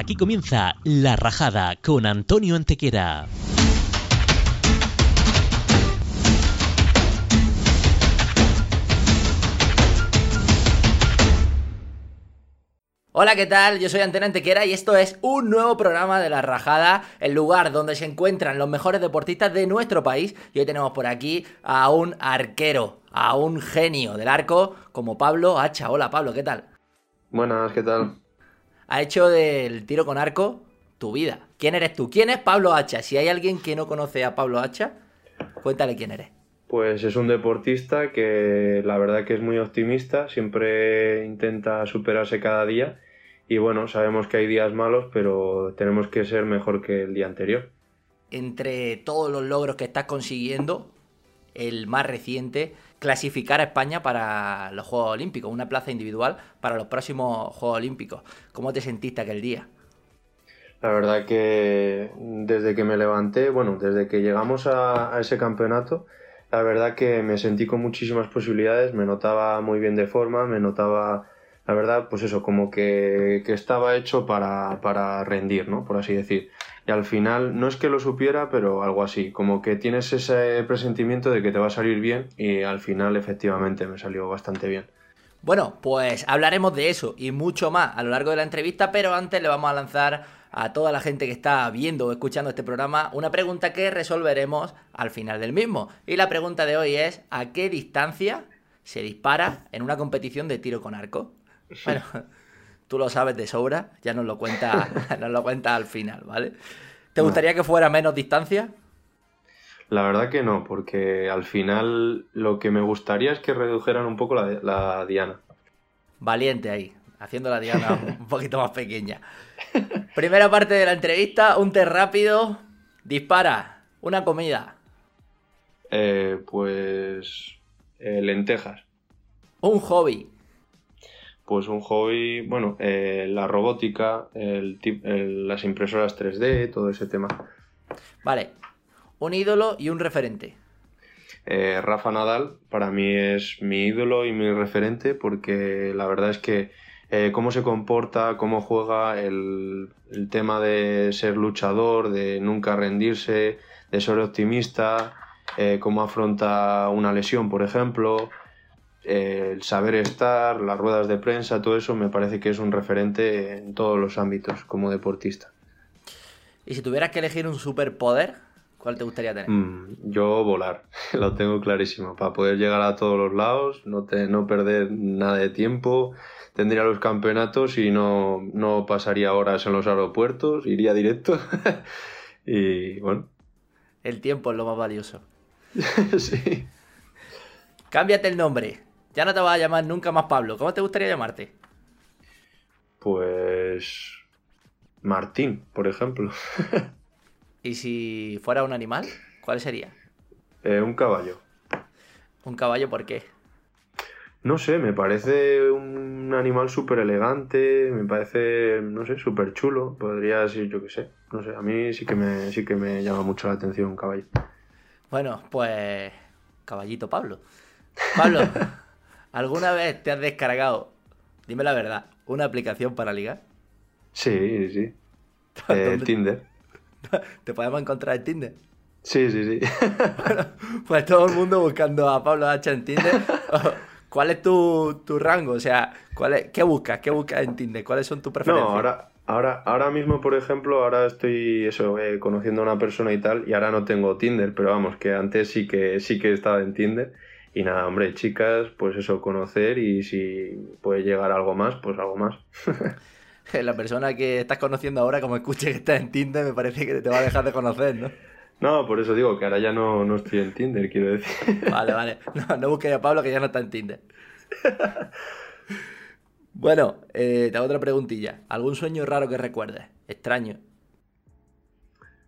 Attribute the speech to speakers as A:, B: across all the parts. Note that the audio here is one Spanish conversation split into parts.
A: Aquí comienza La Rajada con Antonio Antequera.
B: Hola, ¿qué tal? Yo soy Antonio Antequera y esto es un nuevo programa de La Rajada, el lugar donde se encuentran los mejores deportistas de nuestro país. Y hoy tenemos por aquí a un arquero, a un genio del arco como Pablo Hacha. Hola, Pablo, ¿qué tal?
C: Buenas, ¿qué tal?
B: Ha hecho del tiro con arco tu vida. ¿Quién eres tú? ¿Quién es Pablo Hacha? Si hay alguien que no conoce a Pablo Hacha, cuéntale quién eres.
C: Pues es un deportista que la verdad que es muy optimista, siempre intenta superarse cada día y bueno, sabemos que hay días malos, pero tenemos que ser mejor que el día anterior.
B: Entre todos los logros que estás consiguiendo, el más reciente, clasificar a España para los Juegos Olímpicos, una plaza individual para los próximos Juegos Olímpicos. ¿Cómo te sentiste aquel día?
C: La verdad que desde que me levanté, bueno, desde que llegamos a, ese campeonato, la verdad que me sentí con muchísimas posibilidades, me notaba muy bien de forma, me notaba, la verdad, pues eso, como que, estaba hecho para, para rendir, ¿no? Por así decir. Y al final, no es que lo supiera, pero algo así, como que tienes ese presentimiento de que te va a salir bien y al final efectivamente me salió bastante bien.
B: Bueno, pues hablaremos de eso y mucho más a lo largo de la entrevista, pero antes le vamos a lanzar a toda la gente que está viendo o escuchando este programa una pregunta que resolveremos al final del mismo. Y la pregunta de hoy es, ¿a qué distancia se dispara en una competición de tiro con arco? Bueno, tú lo sabes de sobra, ya nos lo cuenta, nos lo cuenta al final, ¿vale? ¿Te gustaría que fuera menos distancia?
C: La verdad que no, porque al final lo que me gustaría es que redujeran un poco la, la diana.
B: Valiente ahí, haciendo la diana un poquito más pequeña. Primera parte de la entrevista, un test rápido. Dispara, una comida.
C: Eh, pues eh, lentejas.
B: Un hobby.
C: Pues un hobby, bueno, eh, la robótica, las impresoras 3D, todo ese tema.
B: Vale, un ídolo y un referente.
C: Rafa Nadal para mí es mi ídolo y mi referente porque la verdad es que eh, cómo se comporta, cómo juega, el, tema de ser luchador, de nunca rendirse, de ser optimista, eh, cómo afronta una lesión, por ejemplo, eh, el saber estar, las ruedas de prensa, todo eso me parece que es un referente en todos los ámbitos como deportista.
B: ¿Y si tuvieras que elegir un superpoder, cuál te gustaría tener?
C: Mm, yo volar, lo tengo clarísimo, para poder llegar a todos los lados, no, no perder nada de tiempo, tendría los campeonatos y no, no pasaría horas en los aeropuertos, iría directo. y bueno.
B: El tiempo es lo más valioso.
C: sí.
B: Cámbiate el nombre. Ya no te vas a llamar nunca más Pablo. ¿Cómo te gustaría llamarte?
C: Pues. Martín, por ejemplo.
B: ¿Y si fuera un animal? ¿Cuál sería?
C: Eh, un caballo.
B: ¿Un caballo por qué?
C: No sé, me parece un animal súper elegante, me parece, no sé, súper chulo. Podría ser, yo qué sé, no sé, a mí sí que, me, sí que me llama mucho la atención un caballo.
B: Bueno, pues caballito Pablo. Pablo, ¿alguna vez te has descargado, dime la verdad, una aplicación para ligar?
C: Sí, sí. Eh, Tinder.
B: ¿Te podemos encontrar en Tinder?
C: Sí, sí, sí.
B: bueno, pues todo el mundo buscando a Pablo H en Tinder. ¿Cuál es tu, rango? O sea, ¿cuál ¿qué buscas? ¿Qué buscas en Tinder? ¿Cuáles son tus preferencias?
C: No, ahora, ahora, ahora mismo, por ejemplo, ahora estoy eso, eh, conociendo a una persona y tal, y ahora no tengo Tinder, pero vamos, que antes sí que sí que estaba en Tinder. Y nada, hombre, chicas, pues eso, conocer y si puede llegar algo más, pues algo más.
B: La persona que estás conociendo ahora, como escuche que está en Tinder, me parece que te va a dejar de conocer, ¿no?
C: No, por eso digo que ahora ya no, no estoy en Tinder, quiero decir.
B: Vale, vale. No, no busques a Pablo que ya no está en Tinder. Bueno, eh, te hago otra preguntilla. ¿Algún sueño raro que recuerdes? Extraño.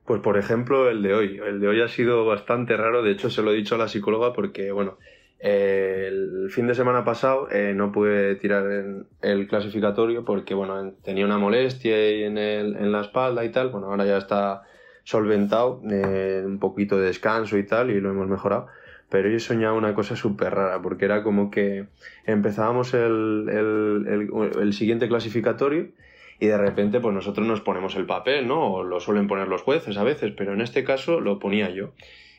C: Pues por ejemplo el de hoy. El de hoy ha sido bastante raro. De hecho se lo he dicho a la psicóloga porque, bueno, el fin de semana pasado eh, no pude tirar en el clasificatorio porque, bueno, tenía una molestia en, el, en la espalda y tal. Bueno, ahora ya está solventado, eh, un poquito de descanso y tal, y lo hemos mejorado. Pero yo he soñado una cosa súper rara, porque era como que empezábamos el, el, el, siguiente clasificatorio y de repente pues nosotros nos ponemos el papel, ¿no? O lo suelen poner los jueces a veces, pero en este caso lo ponía yo.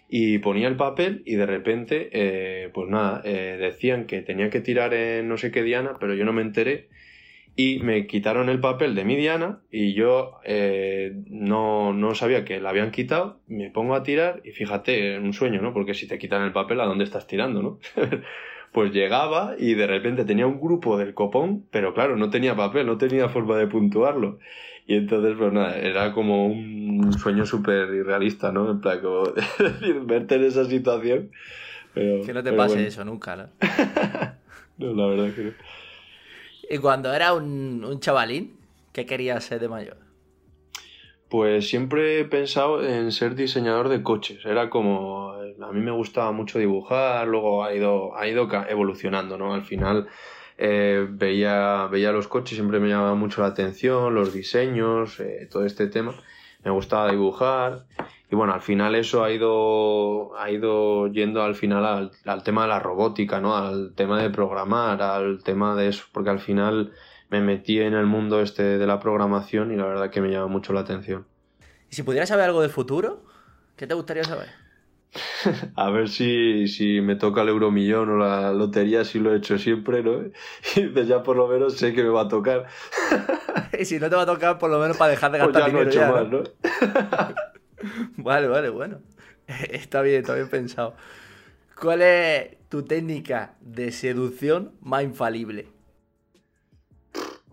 C: Y ponía el papel y de repente, eh, pues nada, eh, decían que tenía que tirar en no sé qué diana, pero yo no me enteré y me quitaron el papel de mi diana y yo eh, no, no, sabía que la habían quitado, me pongo a tirar y fíjate, un sueño, ¿no? Porque si te quitan el papel, ¿a dónde estás tirando, no? pues llegaba y de repente tenía un grupo del copón, pero claro, no tenía papel, no tenía forma de puntuarlo. Y entonces, pues nada, era como un sueño súper irrealista, ¿no? En plan, como verte en esa situación.
B: que no te pase eso nunca, ¿no?
C: no, la verdad que no.
B: ¿Y cuando era un, un chavalín, qué querías ser de mayor?
C: Pues siempre he pensado en ser diseñador de coches. Era como. A mí me gustaba mucho dibujar, luego ha ido, ha ido evolucionando, ¿no? Al final eh, veía, veía los coches, siempre me llamaba mucho la atención, los diseños, eh, todo este tema. Me gustaba dibujar. Y bueno, al final eso ha ido, ha ido yendo al final al, al tema de la robótica, ¿no? Al tema de programar, al tema de eso, porque al final me metí en el mundo este de la programación y la verdad que me llama mucho la atención.
B: ¿Y si pudieras saber algo del futuro? ¿Qué te gustaría saber?
C: a ver si, si me toca el euromillón o la lotería, si lo he hecho siempre, ¿no? Y pues ya por lo menos sé que me va a tocar.
B: y si no te va a tocar, por lo menos para dejar de pues gastar dinero. ya, más, ¿no? vale, vale, bueno. Está bien, está bien pensado. ¿Cuál es tu técnica de seducción más infalible?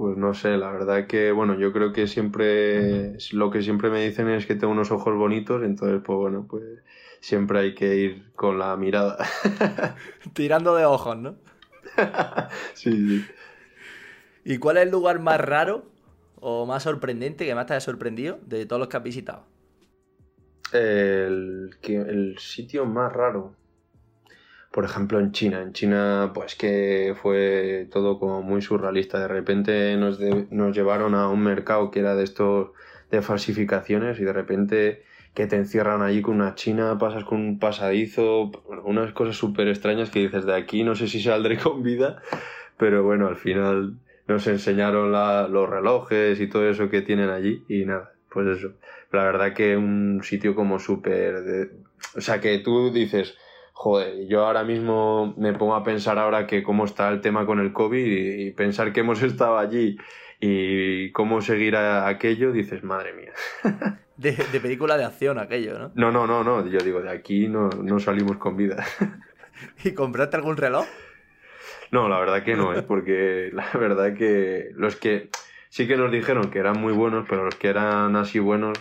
C: Pues no sé, la verdad que, bueno, yo creo que siempre, lo que siempre me dicen es que tengo unos ojos bonitos, entonces, pues bueno, pues siempre hay que ir con la mirada.
B: Tirando de ojos, ¿no?
C: sí, sí.
B: ¿Y cuál es el lugar más raro o más sorprendente que más te haya sorprendido de todos los que has visitado?
C: El, el sitio más raro por ejemplo, en China. En China, pues que fue todo como muy surrealista. De repente nos, nos llevaron a un mercado que era de estos de falsificaciones y de repente que te encierran allí con una china, pasas con un pasadizo, unas cosas súper extrañas que dices de aquí no sé si saldré con vida, pero bueno, al final nos enseñaron los relojes y todo eso que tienen allí y nada, pues eso. La verdad que un sitio como súper... O sea, que tú dices, joder, yo ahora mismo me pongo a pensar ahora que cómo está el tema con el COVID y, pensar que hemos estado allí y cómo seguir aquello, dices, madre mía.
B: De, película de acción aquello, ¿no?
C: No, no, no, no, yo digo, de aquí no, no salimos con vida.
B: ¿Y compraste algún reloj?
C: No, la verdad que no, ¿eh? porque la verdad que los que sí que nos dijeron que eran muy buenos, pero los que eran así buenos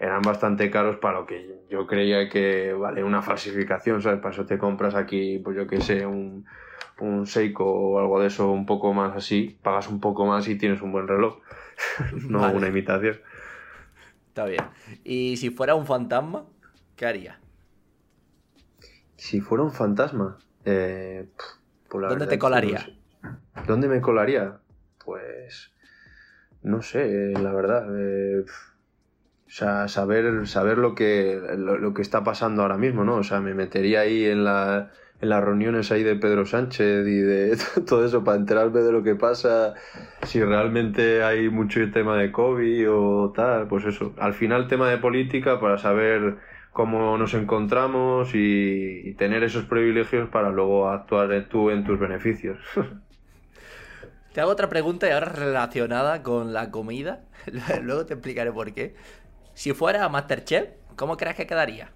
C: eran bastante caros para lo que yo creía que vale una falsificación, ¿sabes? Para eso te compras aquí, pues yo que sé, un, un Seiko o algo de eso un poco más así, pagas un poco más y tienes un buen reloj, no una imitación.
B: Está bien. ¿Y si fuera un fantasma, qué haría?
C: Si fuera un fantasma, eh,
B: pues ¿dónde te colaría?
C: ¿Dónde me colaría? Pues no sé, la verdad. Eh, o sea, saber, saber lo, que, lo, que está pasando ahora mismo, ¿no? O sea, me metería ahí en, la, en las reuniones ahí de Pedro Sánchez y de todo eso para enterarme de lo que pasa, si realmente hay mucho tema de COVID o tal, pues eso. Al final tema de política para saber cómo nos encontramos y, y tener esos privilegios para luego actuar tú en tus beneficios.
B: Te hago otra pregunta y ahora relacionada con la comida. Luego te explicaré por qué. Si fuera Masterchef, ¿cómo crees que quedaría?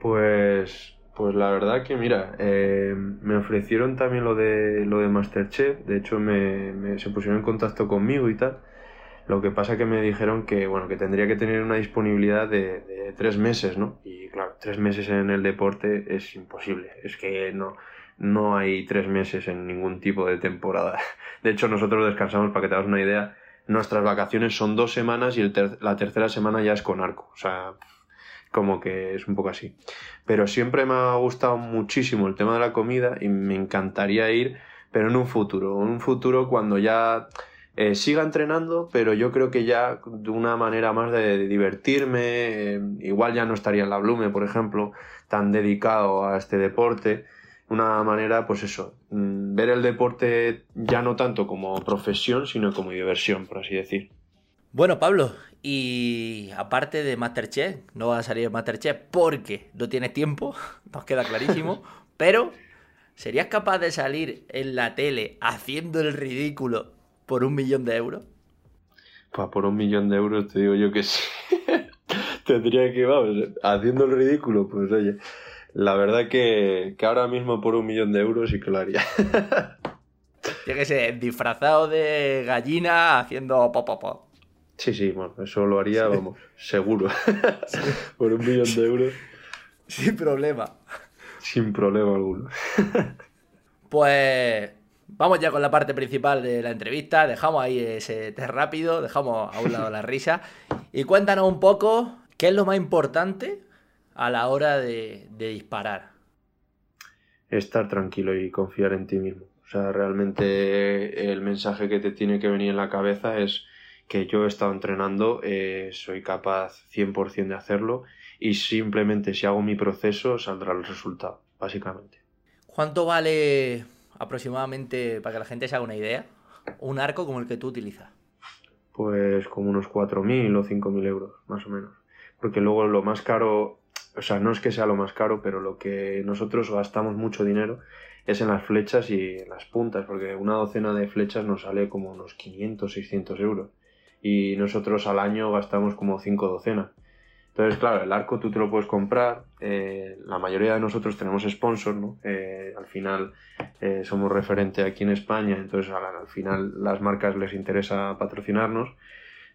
C: Pues, pues la verdad que mira, eh, me ofrecieron también lo de lo de Masterchef. De hecho, me, se pusieron en contacto conmigo y tal. Lo que pasa que me dijeron que bueno que tendría que tener una disponibilidad de, de, tres meses, ¿no? Y claro, tres meses en el deporte es imposible. Es que no, no hay tres meses en ningún tipo de temporada. De hecho, nosotros descansamos, para que te hagas una idea, nuestras vacaciones son dos semanas y la tercera semana ya es con arco. O sea, como que es un poco así. Pero siempre me ha gustado muchísimo el tema de la comida y me encantaría ir, pero en un futuro. En un futuro cuando ya eh, siga entrenando, pero yo creo que ya de una manera más de, divertirme. Eh, igual ya no estaría en la Blume, por ejemplo, tan dedicado a este deporte una manera, pues eso, mm, ver el deporte ya no tanto como profesión, sino como diversión, por así decir.
B: Bueno, Pablo, y aparte de Masterchef, no va a salir Masterchef porque no tienes tiempo, nos queda clarísimo, pero ¿serías capaz de salir en la tele haciendo el ridículo por un millón de euros?
C: Pues por un millón de euros te digo yo que sí. Tendría que, vamos, haciendo el ridículo, pues oye, la verdad que, que ahora mismo por un millón de euros sí que lo haría.
B: Tiene que ser disfrazado de gallina haciendo pop, pop, pop.
C: Sí, sí, bueno, eso lo haría, vamos, seguro. Por un millón de euros.
B: Sin problema.
C: Sin problema alguno.
B: Pues vamos ya con la parte principal de la entrevista. Dejamos ahí ese test rápido, dejamos a un lado la risa. Y cuéntanos un poco qué es lo más importante a la hora de, de disparar.
C: Estar tranquilo y confiar en ti mismo. O sea, realmente el mensaje que te tiene que venir en la cabeza es que yo he estado entrenando, eh, soy capaz 100% de hacerlo y simplemente si hago mi proceso saldrá el resultado, básicamente.
B: ¿Cuánto vale aproximadamente, para que la gente se haga una idea, un arco como el que tú utilizas?
C: Pues como unos 4.000 o 5.000 euros, más o menos. Porque luego lo más caro, o sea, no es que sea lo más caro, pero lo que nosotros gastamos mucho dinero es en las flechas y en las puntas, porque una docena de flechas nos sale como unos 500, 600 euros y nosotros al año gastamos como cinco docenas. Entonces, claro, el arco tú te lo puedes comprar. Eh, la mayoría de nosotros tenemos sponsor, ¿no? Eh, al final eh, somos referente aquí en España, entonces al, final las marcas les interesa patrocinarnos.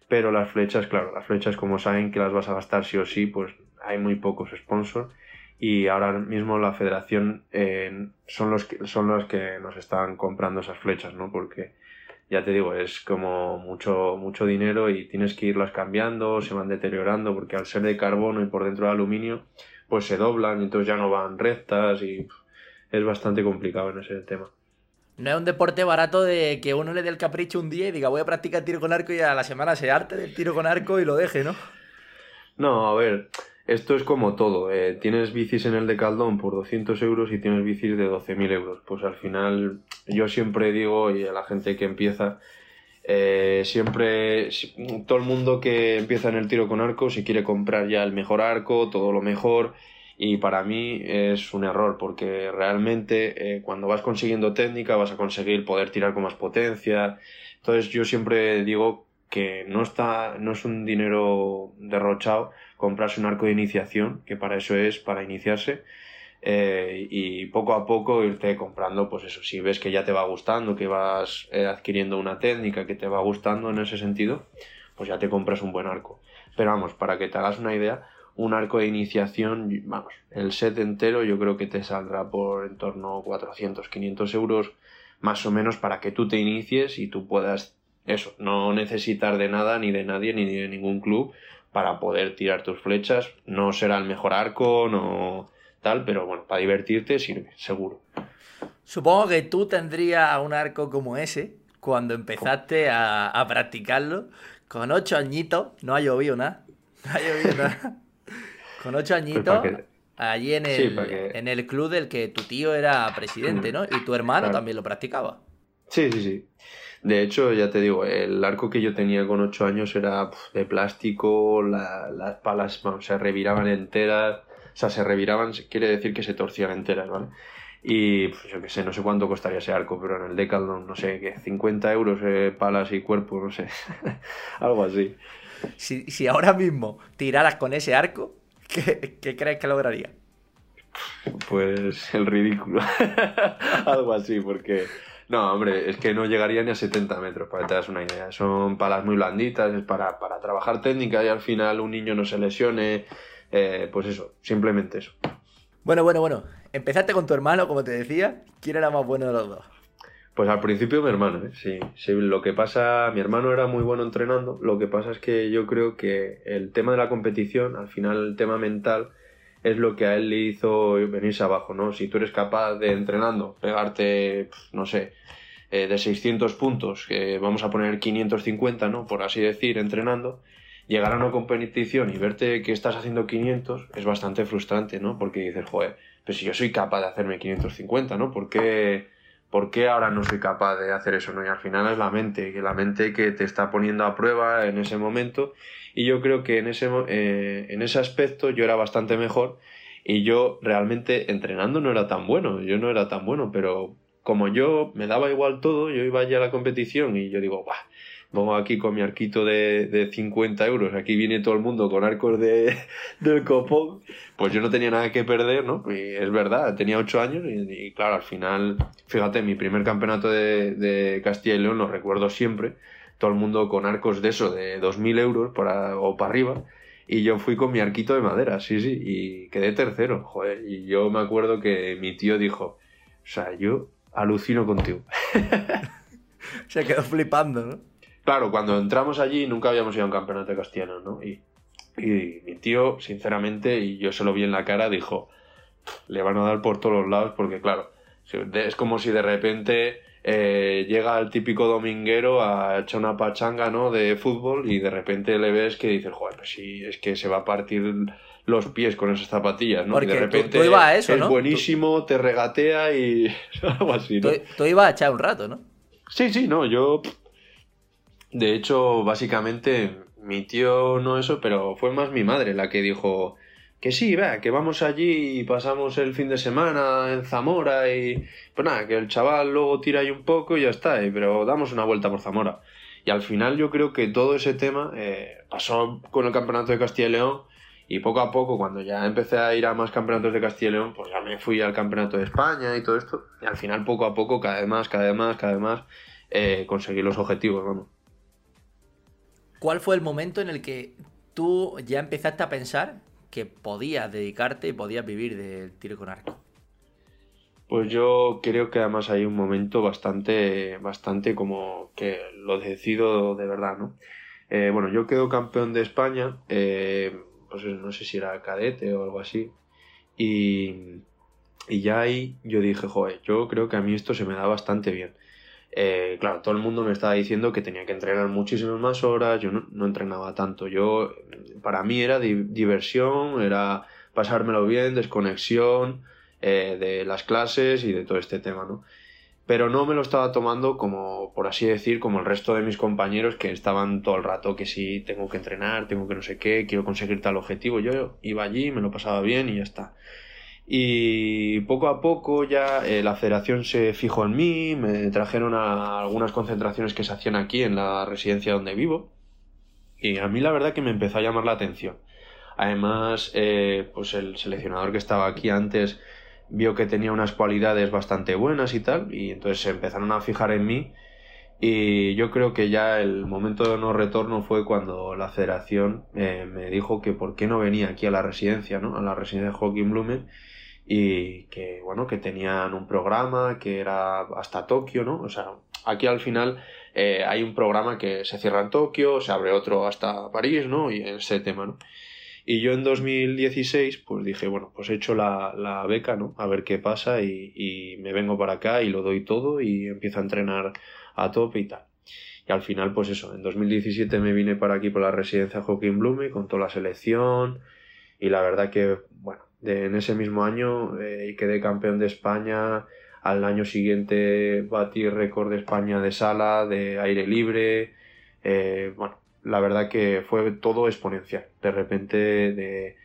C: Pero las flechas, claro, las flechas como saben que las vas a gastar sí o sí, pues hay muy pocos sponsors. Y ahora mismo la federación son, los que, son los que nos están comprando esas flechas, ¿no? Porque ya te digo, es como mucho, mucho dinero y tienes que irlas cambiando, se van deteriorando, porque al ser de carbono y por dentro de aluminio, pues se doblan y entonces ya no van rectas y es bastante complicado en ese tema.
B: No es un deporte barato de que uno le dé el capricho un día y diga voy a practicar tiro con arco y a la semana se arte del tiro con arco y lo deje, ¿no?
C: No, a ver, esto es como todo. Eh, tienes bicis en el de Caldón por 200 euros y tienes bicis de 12.000 euros. Pues al final, yo siempre digo, y a la gente que empieza, eh, siempre, todo el mundo que empieza en el tiro con arco, si quiere comprar ya el mejor arco, todo lo mejor, y para mí es un error, porque realmente eh, cuando vas consiguiendo técnica vas a conseguir poder tirar con más potencia. Entonces yo siempre digo que no está, no es un dinero derrochado comprarse un arco de iniciación, que para eso es, para iniciarse, eh, y poco a poco irte comprando, pues eso, si ves que ya te va gustando, que vas eh, adquiriendo una técnica que te va gustando en ese sentido, pues ya te compras un buen arco. Pero vamos, para que te hagas una idea, un arco de iniciación, vamos, el set entero yo creo que te saldrá por en torno a 400, 500 euros más o menos para que tú te inicies y tú puedas, eso, no necesitar de nada, ni de nadie, ni de ningún club, para poder tirar tus flechas. No será el mejor arco, no tal, pero bueno, para divertirte sirve, seguro.
B: Supongo que tú tendrías un arco como ese cuando empezaste a, practicarlo. Con ocho añitos, no ha llovido nada. No ha llovido nada. Con ocho pues añitos, allí en el, en el club del que tu tío era presidente, ¿no? Y tu hermano también lo practicaba.
C: Sí, sí, sí. De hecho, ya te digo, el arco que yo tenía con 8 años era de plástico, las palas se reviraban enteras, o sea, se reviraban, quiere decir que se torcían enteras, ¿vale? Y pues, yo qué sé, no sé cuánto costaría ese arco, pero en el Decathlon, no sé, que 50 euros eh, palas y cuerpo, no sé, algo así.
B: Si, si, ahora mismo tiraras con ese arco, ¿qué, qué crees que lograría?
C: Pues el ridículo, algo así, porque no, hombre, es que no llegaría ni a 70 metros, para que te das una idea. Son palas muy blanditas, es para, trabajar técnica y al final un niño no se lesione. Eh, pues eso, simplemente eso.
B: Bueno, bueno, bueno. Empezaste con tu hermano, como te decía. ¿Quién era más bueno de los dos?
C: Pues al principio mi hermano, ¿eh? sí, sí. Lo que pasa, mi hermano era muy bueno entrenando. Lo que pasa es que yo creo que el tema de la competición, al final el tema mental, es lo que a él le hizo venirse abajo, ¿no? Si tú eres capaz de entrenando, pegarte, no sé, eh, de 600 puntos, que vamos a poner 550, ¿no? Por así decir, entrenando, llegar a una competición y verte que estás haciendo 500 es bastante frustrante, ¿no? Porque dices, joder, pues si yo soy capaz de hacerme 550, ¿no? ¿Por qué, ¿por qué ahora no soy capaz de hacer eso? ¿no? Y al final es la mente, que la mente que te está poniendo a prueba en ese momento. Y yo creo que en ese, eh, en ese aspecto yo era bastante mejor y yo realmente entrenando no era tan bueno, yo no era tan bueno, pero como yo me daba igual todo, yo iba ya a la competición y yo digo, Buah, Vamos aquí con mi arquito de, de 50 euros, aquí viene todo el mundo con arcos de, del copón, pues yo no tenía nada que perder, ¿no? Y es verdad, tenía 8 años y, claro, al final, fíjate, mi primer campeonato de, de, Castilla y León lo recuerdo siempre, todo el mundo con arcos de eso, de 2.000 euros para, o para arriba, y yo fui con mi arquito de madera, sí, sí, y quedé tercero, joder, y yo me acuerdo que mi tío dijo, o sea, yo alucino contigo.
B: Se quedó flipando, ¿no?
C: Claro, cuando entramos allí nunca habíamos ido a un campeonato castellano, ¿no? Y, y mi tío, sinceramente, y yo se lo vi en la cara, dijo, le van a dar por todos los lados porque, claro, es como si de repente eh, llega el típico dominguero a echar una pachanga, ¿no? De fútbol y de repente le ves que dices, joder, pues sí, es que se va a partir los pies con esas zapatillas, ¿no?
B: Porque
C: y de repente
B: tú, a eso,
C: es buenísimo, te regatea y algo así, ¿no?
B: Tú, tú ibas a echar un rato, ¿no?
C: Sí, sí, no, yo de hecho, básicamente, mi tío no eso, pero fue más mi madre la que dijo que sí, vea, que vamos allí y pasamos el fin de semana en Zamora y pues nada, que el chaval luego tira ahí un poco y ya está, pero damos una vuelta por Zamora. Y al final yo creo que todo ese tema eh, pasó con el campeonato de Castilla y León y poco a poco cuando ya empecé a ir a más campeonatos de Castilla y León, pues ya me fui al campeonato de España y todo esto. Y al final poco a poco, cada vez más, cada vez más, cada vez más, eh, conseguí los objetivos, vamos.
B: ¿Cuál fue el momento en el que tú ya empezaste a pensar que podías dedicarte y podías vivir del tiro con arco?
C: Pues yo creo que además hay un momento bastante, bastante como que lo decido de verdad, ¿no? Eh, bueno, yo quedo campeón de España, eh, pues no sé si era cadete o algo así, y, y ya ahí yo dije, joder, yo creo que a mí esto se me da bastante bien. Eh, claro, todo el mundo me estaba diciendo que tenía que entrenar muchísimas más horas, yo no, entrenaba tanto, yo, para mí era diversión, era pasármelo bien, desconexión eh, de las clases y de todo este tema, ¿no? Pero no me lo estaba tomando como, por así decir, como el resto de mis compañeros que estaban todo el rato que sí, tengo que entrenar, tengo que no sé qué, quiero conseguir tal objetivo. Yo iba allí, me lo pasaba bien y ya está. Y poco a poco ya eh, la federación se fijó en mí, me trajeron a algunas concentraciones que se hacían aquí en la residencia donde vivo. Y a mí la verdad que me empezó a llamar la atención. Además, eh, pues el seleccionador que estaba aquí antes vio que tenía unas cualidades bastante buenas y tal, y entonces se empezaron a fijar en mí. Y yo creo que ya el momento de no retorno fue cuando la federación eh, me dijo que por qué no venía aquí a la residencia, ¿no? A la residencia de Joaquín Blumen y que bueno que tenían un programa que era hasta Tokio no o sea aquí al final eh, hay un programa que se cierra en Tokio se abre otro hasta París no y ese tema no y yo en 2016 pues dije bueno pues he hecho la, la beca no a ver qué pasa y, y, me vengo para acá y lo doy todo y empiezo a entrenar a tope y tal y al final pues eso en 2017 me vine para aquí por la residencia Joaquín Blume con toda la selección y la verdad que bueno en ese mismo año eh, quedé campeón de España. Al año siguiente batí récord de España de sala, de aire libre. Eh, bueno, la verdad que fue todo exponencial. De repente de,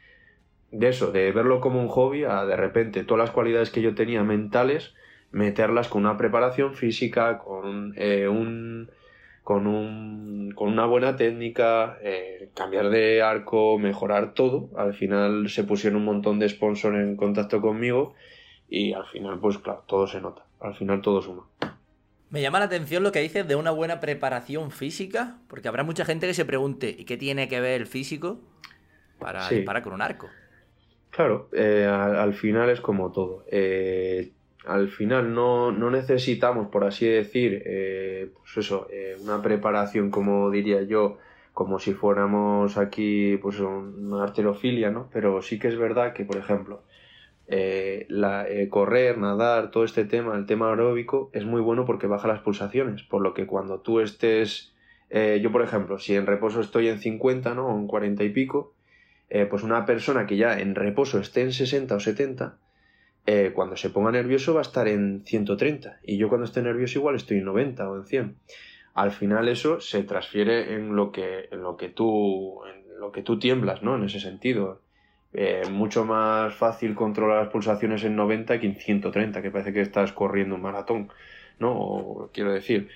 C: de eso, de verlo como un hobby, a de repente todas las cualidades que yo tenía mentales, meterlas con una preparación física, con eh, un con, un, con una buena técnica, eh, cambiar de arco, mejorar todo. Al final se pusieron un montón de sponsors en contacto conmigo y al final, pues claro, todo se nota. Al final todo suma.
B: Me llama la atención lo que dices de una buena preparación física, porque habrá mucha gente que se pregunte, ¿y qué tiene que ver el físico para disparar con un arco?
C: Claro, eh, al, final es como todo. Eh, al final no, necesitamos, por así decir, eh, pues eso, eh, una preparación, como diría yo, como si fuéramos aquí, pues una arterofilia, ¿no? Pero sí que es verdad que, por ejemplo, eh, la, correr, nadar, todo este tema, el tema aeróbico, es muy bueno porque baja las pulsaciones, por lo que cuando tú estés, yo por ejemplo, si en reposo estoy en 50, ¿no? O en 40 y pico, pues una persona que ya en reposo esté en 60 o 70, eh, cuando se ponga nervioso va a estar en 130 y yo cuando esté nervioso igual estoy en 90 o en 100. Al final eso se transfiere en lo que, en lo que, tú, en lo que tú tiemblas, ¿no? En ese sentido. Eh, mucho más fácil controlar las pulsaciones en 90 que en 130, que parece que estás corriendo un maratón, ¿no? quiero decir.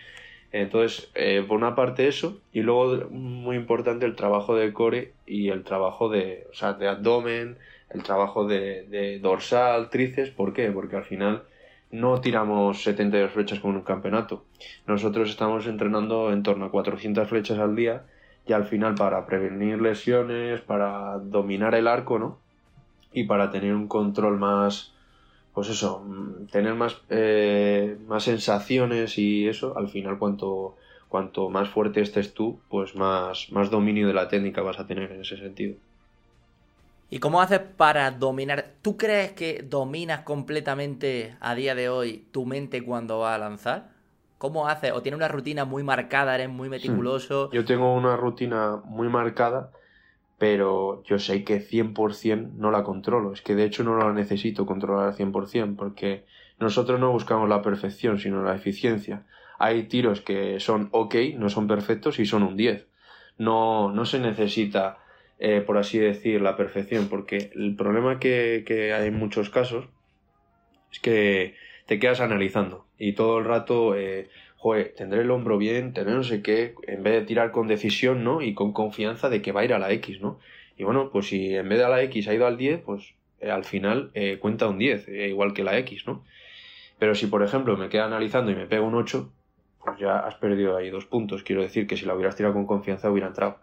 C: Entonces, eh, por una parte eso, y luego muy importante el trabajo de core y el trabajo de, o sea, de abdomen, el trabajo de, dorsal, tríceps, ¿por qué? Porque al final no tiramos 72 flechas como en un campeonato. Nosotros estamos entrenando en torno a 400 flechas al día y al final para prevenir lesiones, para dominar el arco, ¿no? Y para tener un control más, pues eso, mm, tener más, eh, más sensaciones y eso, al final cuanto, cuanto más fuerte estés tú, pues más, más dominio de la técnica vas a tener en ese sentido.
B: ¿Y cómo haces para dominar? ¿Tú crees que dominas completamente a día de hoy tu mente cuando vas a lanzar? ¿Cómo haces? ¿O tienes una rutina muy marcada? ¿Eres muy meticuloso?
C: Yo tengo una rutina muy marcada, pero yo sé que 100% no la controlo. Es que de hecho no la necesito controlar al 100% porque nosotros no buscamos la perfección, sino la eficiencia. Hay tiros que son ok, no son perfectos y son un 10. No, no se necesita eh, por así decir, la perfección, porque el problema que, hay en muchos casos es que te quedas analizando y todo el rato, eh, joder, tendré el hombro bien, tendré no sé qué, en vez de tirar con decisión, ¿no? Y con confianza de que va a ir a la X, ¿no? Y bueno, pues si en vez de a la X ha ido al 10, pues eh, al final cuenta un 10, igual que la X, ¿no? Pero si, por ejemplo, me queda analizando y me pega un 8, pues ya has perdido ahí dos puntos. Quiero decir que si la hubieras tirado con confianza hubiera entrado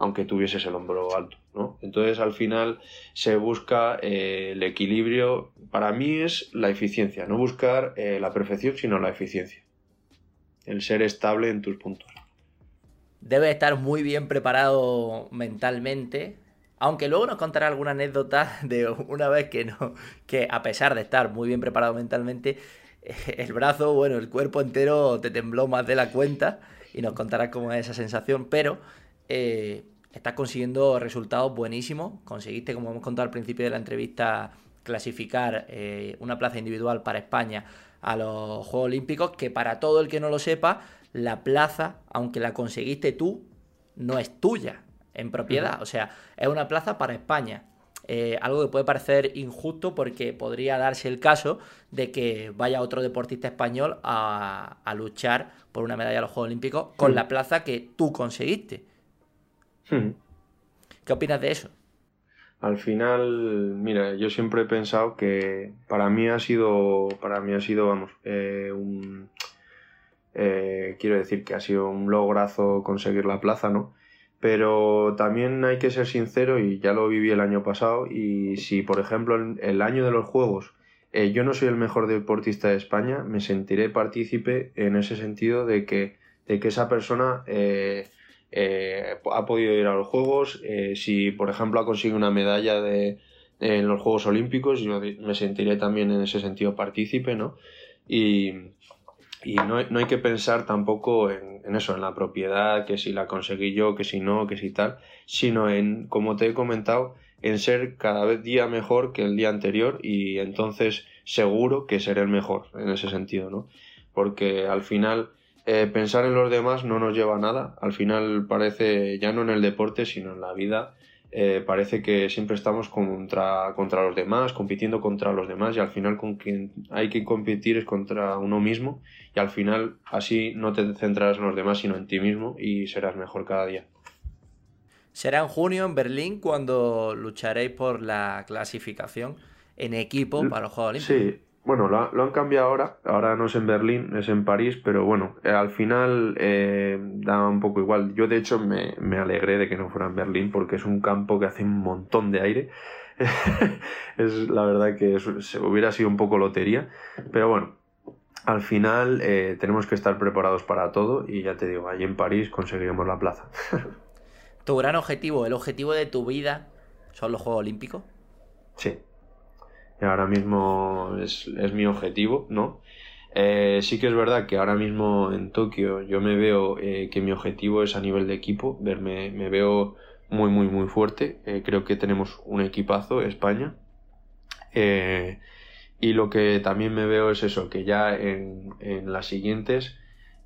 C: aunque tuvieses el hombro alto, ¿no? Entonces al final se busca eh, el equilibrio, para mí es la eficiencia, no buscar eh, la perfección, sino la eficiencia, el ser estable en tus puntos.
B: Debe estar muy bien preparado mentalmente, aunque luego nos contará alguna anécdota de una vez que no, que a pesar de estar muy bien preparado mentalmente, el brazo, bueno, el cuerpo entero te tembló más de la cuenta y nos contará cómo es esa sensación, pero eh, estás consiguiendo resultados buenísimos. Conseguiste, como hemos contado al principio de la entrevista, clasificar eh, una plaza individual para España a los Juegos Olímpicos, que para todo el que no lo sepa, la plaza, aunque la conseguiste tú, no es tuya en propiedad. O sea, es una plaza para España. Eh, algo que puede parecer injusto porque podría darse el caso de que vaya otro deportista español a, luchar por una medalla a los Juegos Olímpicos con la plaza que tú conseguiste. Hmm. ¿Qué opinas de eso?
C: Al final, mira, yo siempre he pensado que para mí ha sido, para mí ha sido, vamos, eh, un, eh, quiero decir que ha sido un lograzo conseguir la plaza, ¿no? Pero también hay que ser sincero y ya lo viví el año pasado y si, por ejemplo, el, año de los Juegos eh, yo no soy el mejor deportista de España, me sentiré partícipe en ese sentido de que, de que esa persona eh, ha podido ir a los Juegos. Eh, si, por ejemplo, ha conseguido una medalla de, en los Juegos Olímpicos, yo me sentiré también en ese sentido partícipe, ¿no? Y, y no, no, hay que pensar tampoco en, en, eso, en la propiedad, que si la conseguí yo, que si no, que si tal, sino en, como te he comentado, en ser cada vez día mejor que el día anterior y entonces seguro que seré el mejor en ese sentido, ¿no? Porque al final eh, pensar en los demás no nos lleva a nada. Al final parece, ya no en el deporte, sino en la vida, eh, parece que siempre estamos contra, contra los demás, compitiendo contra los demás y al final con quien hay que competir es contra uno mismo y al final así no te centrarás en los demás sino en ti mismo y serás mejor cada día.
B: Será en junio en Berlín cuando lucharéis por la clasificación en equipo para los Juegos Olímpicos.
C: Sí, bueno, lo, han cambiado ahora. Ahora no es en Berlín, es en París, pero bueno, eh, al final eh, da un poco igual. Yo, de hecho, me, me, alegré de que no fuera en Berlín porque es un campo que hace un montón de aire. es la verdad que hubiera sido un poco lotería, pero bueno, al final eh, tenemos que estar preparados para todo y ya te digo, allí en París conseguiremos la plaza.
B: ¿Tu gran objetivo, el objetivo de tu vida, son los Juegos Olímpicos?
C: Sí, ahora mismo es, mi objetivo, ¿no? Eh, sí que es verdad que ahora mismo en Tokio yo me veo eh, que mi objetivo es a nivel de equipo, verme, me veo muy, muy, muy fuerte. Eh, creo que tenemos un equipazo, España. Y lo que también me veo es eso, que ya en, en las siguientes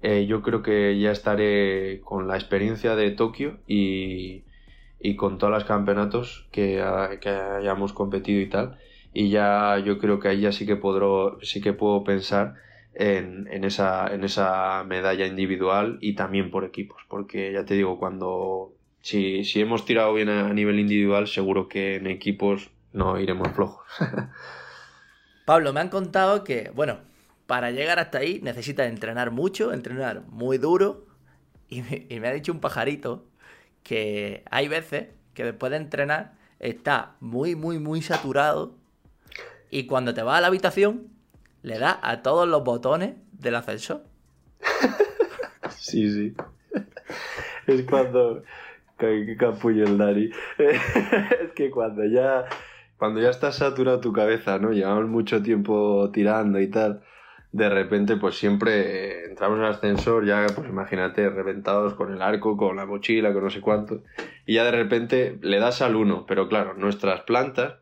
C: yo creo que ya estaré con la experiencia de Tokio y, y con todos los campeonatos que, que, hayamos competido y tal. Y ya yo creo que ahí ya sí que, podré, sí que puedo pensar en, en, esa, en esa medalla individual y también por equipos. Porque ya te digo, cuando si, si hemos tirado bien a nivel individual, seguro que en equipos no iremos flojos.
B: Pablo, me han contado que, bueno, para llegar hasta ahí necesitas entrenar mucho, entrenar muy duro. Y me, ha dicho un pajarito que hay veces que después de entrenar está muy, muy, muy saturado. Y cuando te vas a la habitación, le das a todos los botones del ascensor.
C: Sí, sí. Es cuando. Capullo el Dani. es que cuando ya cuando ya estás saturado tu cabeza, ¿no? Llevamos mucho tiempo tirando y tal. De repente, pues siempre entramos en el ascensor, ya, pues imagínate, reventados con el arco, con la mochila, con no sé cuánto. Y ya de repente le das al 1. Pero claro, nuestras plantas,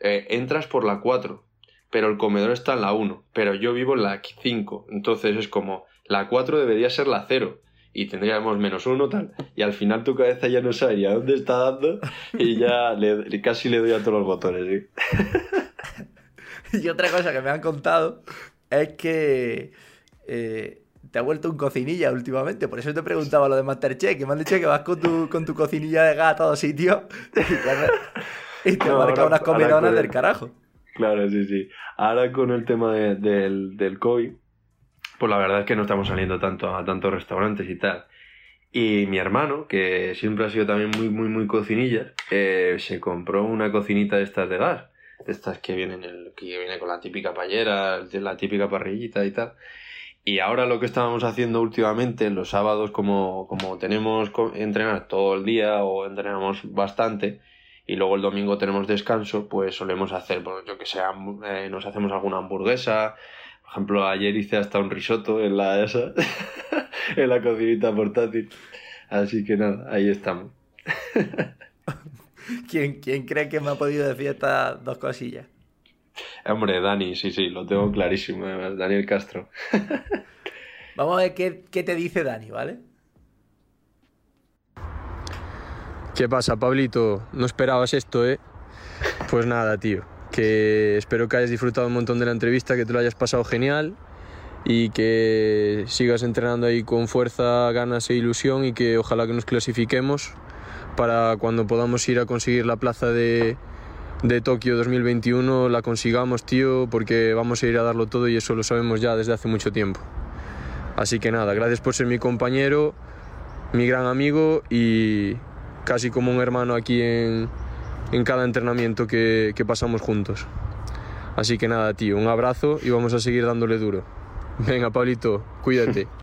C: eh, entras por la 4, pero el comedor está en la 1. Pero yo vivo en la 5. Entonces es como, la 4 debería ser la 0 y tendríamos menos uno, tal. Y al final tu cabeza ya no sabe a dónde está dando y ya le, casi le doy a todos los botones.
B: y otra cosa que me han contado es que eh, te ha vuelto un cocinilla últimamente. Por eso te preguntaba lo de Masterchef, que me han dicho que vas con tu, con tu cocinilla de gas a todos sitios y te, marca unas comidonas del carajo.
C: Claro, sí, sí. Ahora con el tema del, del COVID pues la verdad es que no estamos saliendo tanto a tantos restaurantes y tal. Y mi hermano, que siempre ha sido también muy, muy, muy cocinilla, eh, se compró una cocinita de estas de gas. De estas que vienen el, que viene con la típica payera, la típica parrillita y tal. Y ahora lo que estábamos haciendo últimamente, los sábados, como, como tenemos entrenar todo el día o entrenamos bastante, y luego el domingo tenemos descanso, pues solemos hacer, pues, yo que sé, eh, nos hacemos alguna hamburguesa, por ejemplo, ayer hice hasta un risotto en la esa, en la cocinita portátil. Así que nada, ahí estamos.
B: ¿Quién, ¿Quién cree que me ha podido decir estas dos cosillas?
C: Hombre, Dani, sí, sí, lo tengo clarísimo, además, Daniel Castro.
B: Vamos a ver qué, qué te dice Dani, ¿vale?
D: ¿Qué pasa, Pablito? No esperabas esto, ¿eh? Pues nada, tío que espero que hayas disfrutado un montón de la entrevista, que te lo hayas pasado genial y que sigas entrenando ahí con fuerza, ganas e ilusión y que ojalá que nos clasifiquemos para cuando podamos ir a conseguir la plaza de, de Tokio 2021 la consigamos, tío, porque vamos a ir a darlo todo y eso lo sabemos ya desde hace mucho tiempo. Así que nada, gracias por ser mi compañero, mi gran amigo y casi como un hermano aquí en, en cada entrenamiento que, que pasamos juntos. Así que nada, tío, un abrazo y vamos a seguir dándole duro. Venga, Pablito, cuídate.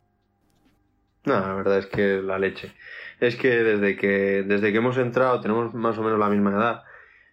C: No, la verdad es que la leche. Es que desde que, desde que hemos entrado tenemos más o menos la misma edad.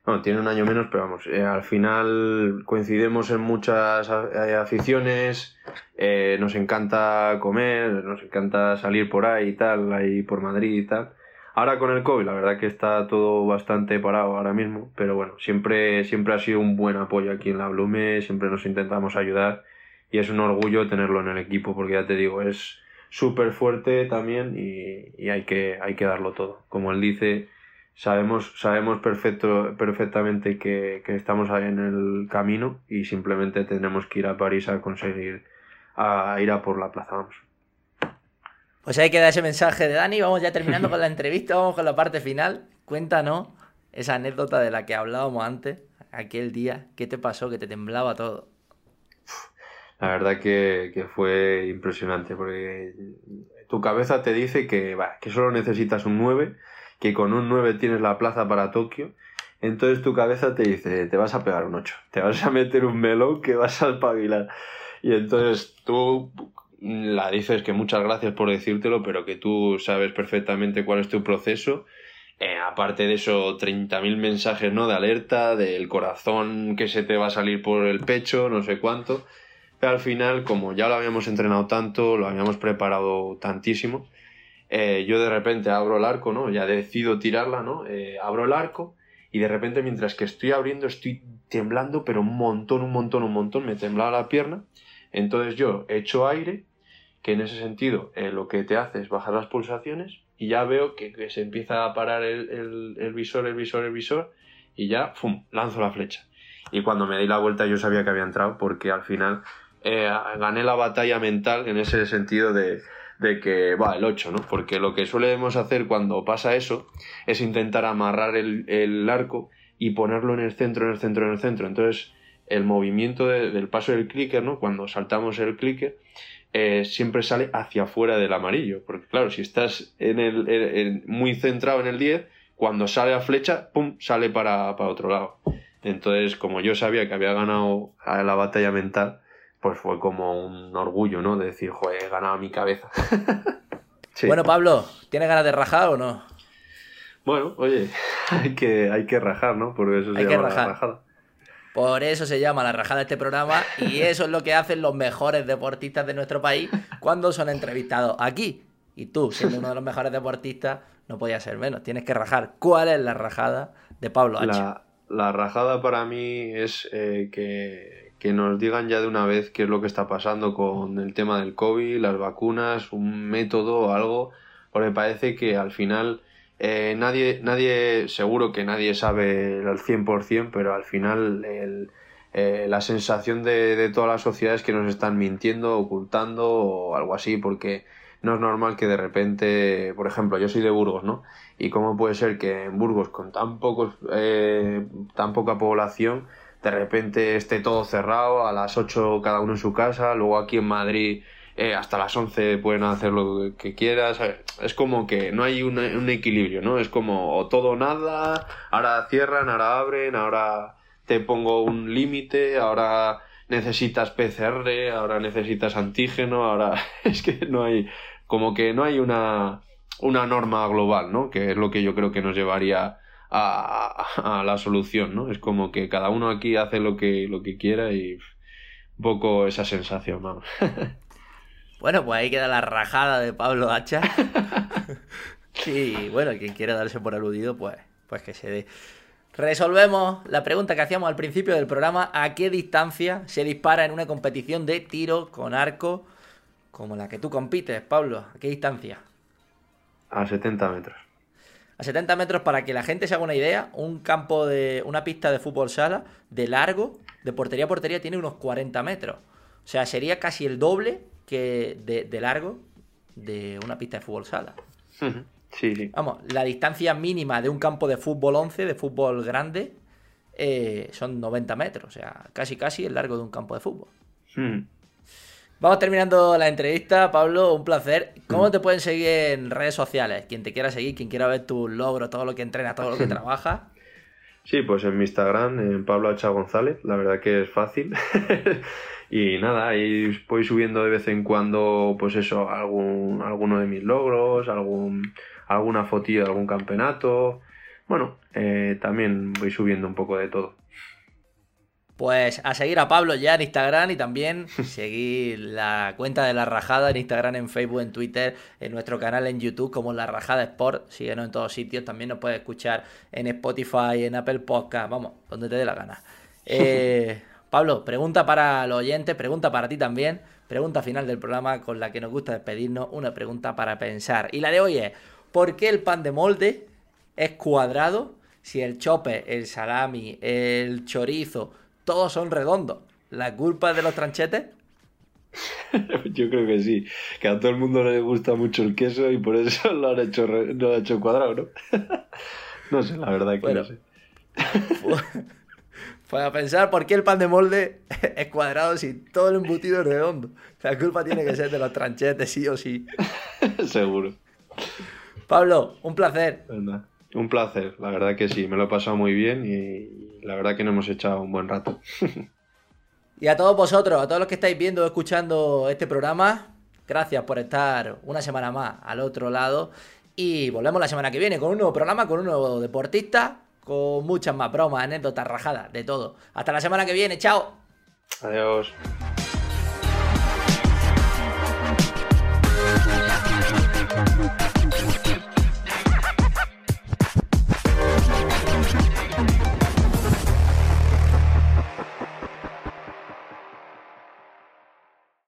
C: Bueno, tiene un año menos, pero vamos, eh, al final coincidimos en muchas eh, aficiones, eh, nos encanta comer, nos encanta salir por ahí y tal, ahí por Madrid y tal. Ahora con el COVID, la verdad que está todo bastante parado ahora mismo, pero bueno, siempre, siempre ha sido un buen apoyo aquí en la Blume, siempre nos intentamos ayudar y es un orgullo tenerlo en el equipo porque ya te digo, es súper fuerte también y, hay, que, hay que darlo todo. Como él dice, sabemos, sabemos perfecto, perfectamente que, que estamos en el camino y simplemente tenemos que ir a París a conseguir a ir a por la plaza, vamos.
B: Pues ahí queda ese mensaje de Dani. Vamos ya terminando con la entrevista, vamos con la parte final. Cuéntanos esa anécdota de la que hablábamos antes, aquel día. ¿Qué te pasó? Que te temblaba todo.
C: La verdad que, fue impresionante, porque tu cabeza te dice que, que solo necesitas un 9, que con un 9 tienes la plaza para Tokio. Entonces tu cabeza te dice, te vas a pegar un 8, te vas a meter un melón que vas a espabilar. Y entonces tú la dices que muchas gracias por decírtelo, pero que tú sabes perfectamente cuál es tu proceso. Eh, aparte de eso, 30.000 mensajes ¿no? de alerta, del corazón que se te va a salir por el pecho, no sé cuánto. Pero al final, como ya lo habíamos entrenado tanto, lo habíamos preparado tantísimo, eh, yo de repente abro el arco, ¿no? Ya decido tirarla, ¿no? Eh, abro el arco y de repente mientras que estoy abriendo estoy temblando, pero un montón, un montón, un montón, me temblaba la pierna. Entonces yo echo aire, que en ese sentido eh, lo que te hace es bajar las pulsaciones y ya veo que, se empieza a parar el, visor, el visor, el visor y ya, ¡fum!, lanzo la flecha. Y cuando me di la vuelta yo sabía que había entrado porque al final eh, gané la batalla mental en ese sentido de, de que va el 8, ¿no? Porque lo que solemos hacer cuando pasa eso es intentar amarrar el, el, arco y ponerlo en el centro, en el centro, en el centro. Entonces, el movimiento del paso del clicker, ¿no? Cuando saltamos el clicker, eh, siempre sale hacia afuera del amarillo. Porque, claro, si estás en el, muy centrado en el 10, cuando sale a flecha, ¡pum! sale para, para otro lado. Entonces, como yo sabía que había ganado la batalla mental, pues fue como un orgullo, ¿no? De decir, joder, he ganado mi cabeza.
B: Bueno, Pablo, ¿tienes ganas de rajar o no?
C: Bueno, oye, hay que, hay que rajar, ¿no? Por eso se llama la rajada.
B: Por eso se llama la rajada este programa y eso es lo que hacen los mejores deportistas de nuestro país cuando son entrevistados aquí. Y tú, siendo uno de los mejores deportistas, no podía ser menos. Tienes que rajar. ¿Cuál es la rajada de Pablo H?
C: La, la rajada para mí es eh, que que nos digan ya de una vez qué es lo que está pasando con el tema del COVID, las vacunas, un método o algo, porque parece que al final eh, nadie, nadie, seguro que nadie sabe al 100%, pero al final eh, la sensación de, de toda la sociedad es que nos están mintiendo, ocultando o algo así, porque no es normal que de repente, por ejemplo, yo soy de Burgos, ¿no? Y cómo puede ser que en Burgos, con tan, pocos, eh, tan poca población, de repente esté todo cerrado, a las 8 cada uno en su casa, luego aquí en Madrid eh, hasta las 11 pueden hacer lo que quieras. Es como que no hay un, equilibrio, ¿no? Es como todo o nada, ahora cierran, ahora abren, ahora te pongo un límite, ahora necesitas PCR, ahora necesitas antígeno, ahora es que no hay, como que no hay una, una norma global, ¿no? Que es lo que yo creo que nos llevaría a, la solución, ¿no? Es como que cada uno aquí hace lo que, lo que quiera y un poco esa sensación, vamos.
B: Bueno, pues ahí queda la rajada de Pablo Hacha. y bueno, quien quiera darse por aludido, pues, pues que se dé. Resolvemos la pregunta que hacíamos al principio del programa: ¿a qué distancia se dispara en una competición de tiro con arco como la que tú compites, Pablo? ¿A qué distancia?
C: A 70 metros
B: a 70 metros, para que la gente se haga una idea, un campo de. una pista de fútbol sala de largo, de portería a portería, tiene unos 40 metros. O sea, sería casi el doble que de, largo de una pista de fútbol sala.
C: Sí, sí.
B: Vamos, la distancia mínima de un campo de fútbol 11, de fútbol grande, eh, son 90 metros. O sea, casi casi el largo de un campo de fútbol. Vamos terminando la entrevista, Pablo, un placer. ¿Cómo te pueden seguir en redes sociales? Quien te quiera seguir, quien quiera ver tus logros, todo lo que entrenas, todo lo que trabajas.
C: Sí, pues en mi Instagram, en Pablo H. González, la verdad que es fácil. y nada, ahí voy subiendo de vez en cuando, pues eso, algún, alguno de mis logros, algún, alguna fotilla de algún campeonato. Bueno, eh, también voy subiendo un poco de todo.
B: Pues a seguir a Pablo ya en Instagram y también seguir la cuenta de La Rajada en Instagram, en Facebook, en Twitter, en nuestro canal en YouTube como La Rajada Sport. Síguenos en todos sitios. También nos puedes escuchar en Spotify, en Apple Podcast, vamos, donde te dé la gana. Eh, Pablo, pregunta para los oyentes, pregunta para ti también. Pregunta final del programa con la que nos gusta despedirnos. Una pregunta para pensar. Y la de hoy es: ¿por qué el pan de molde es cuadrado si el chope, el salami, el chorizo todos son redondos. ¿La culpa es de los tranchetes?
C: Yo creo que sí, que a todo el mundo le gusta mucho el queso y por eso lo han hecho, lo han hecho cuadrado, ¿no? no sé, la verdad que no sé.
B: Pues a pensar por qué el pan de molde es cuadrado si todo el embutido es redondo. La culpa tiene que ser de los tranchetes, sí o sí.
C: Seguro.
B: Pablo, un placer.
C: Un placer, la verdad que sí, me lo he pasado muy bien y la verdad que nos hemos echado un buen rato.
B: y a todos vosotros, a todos los que estáis viendo o escuchando este programa, gracias por estar una semana más al otro lado. Y volvemos la semana que viene con un nuevo programa, con un nuevo deportista, con muchas más bromas, anécdotas, rajadas, de todo. Hasta la semana que viene, chao.
C: Adiós.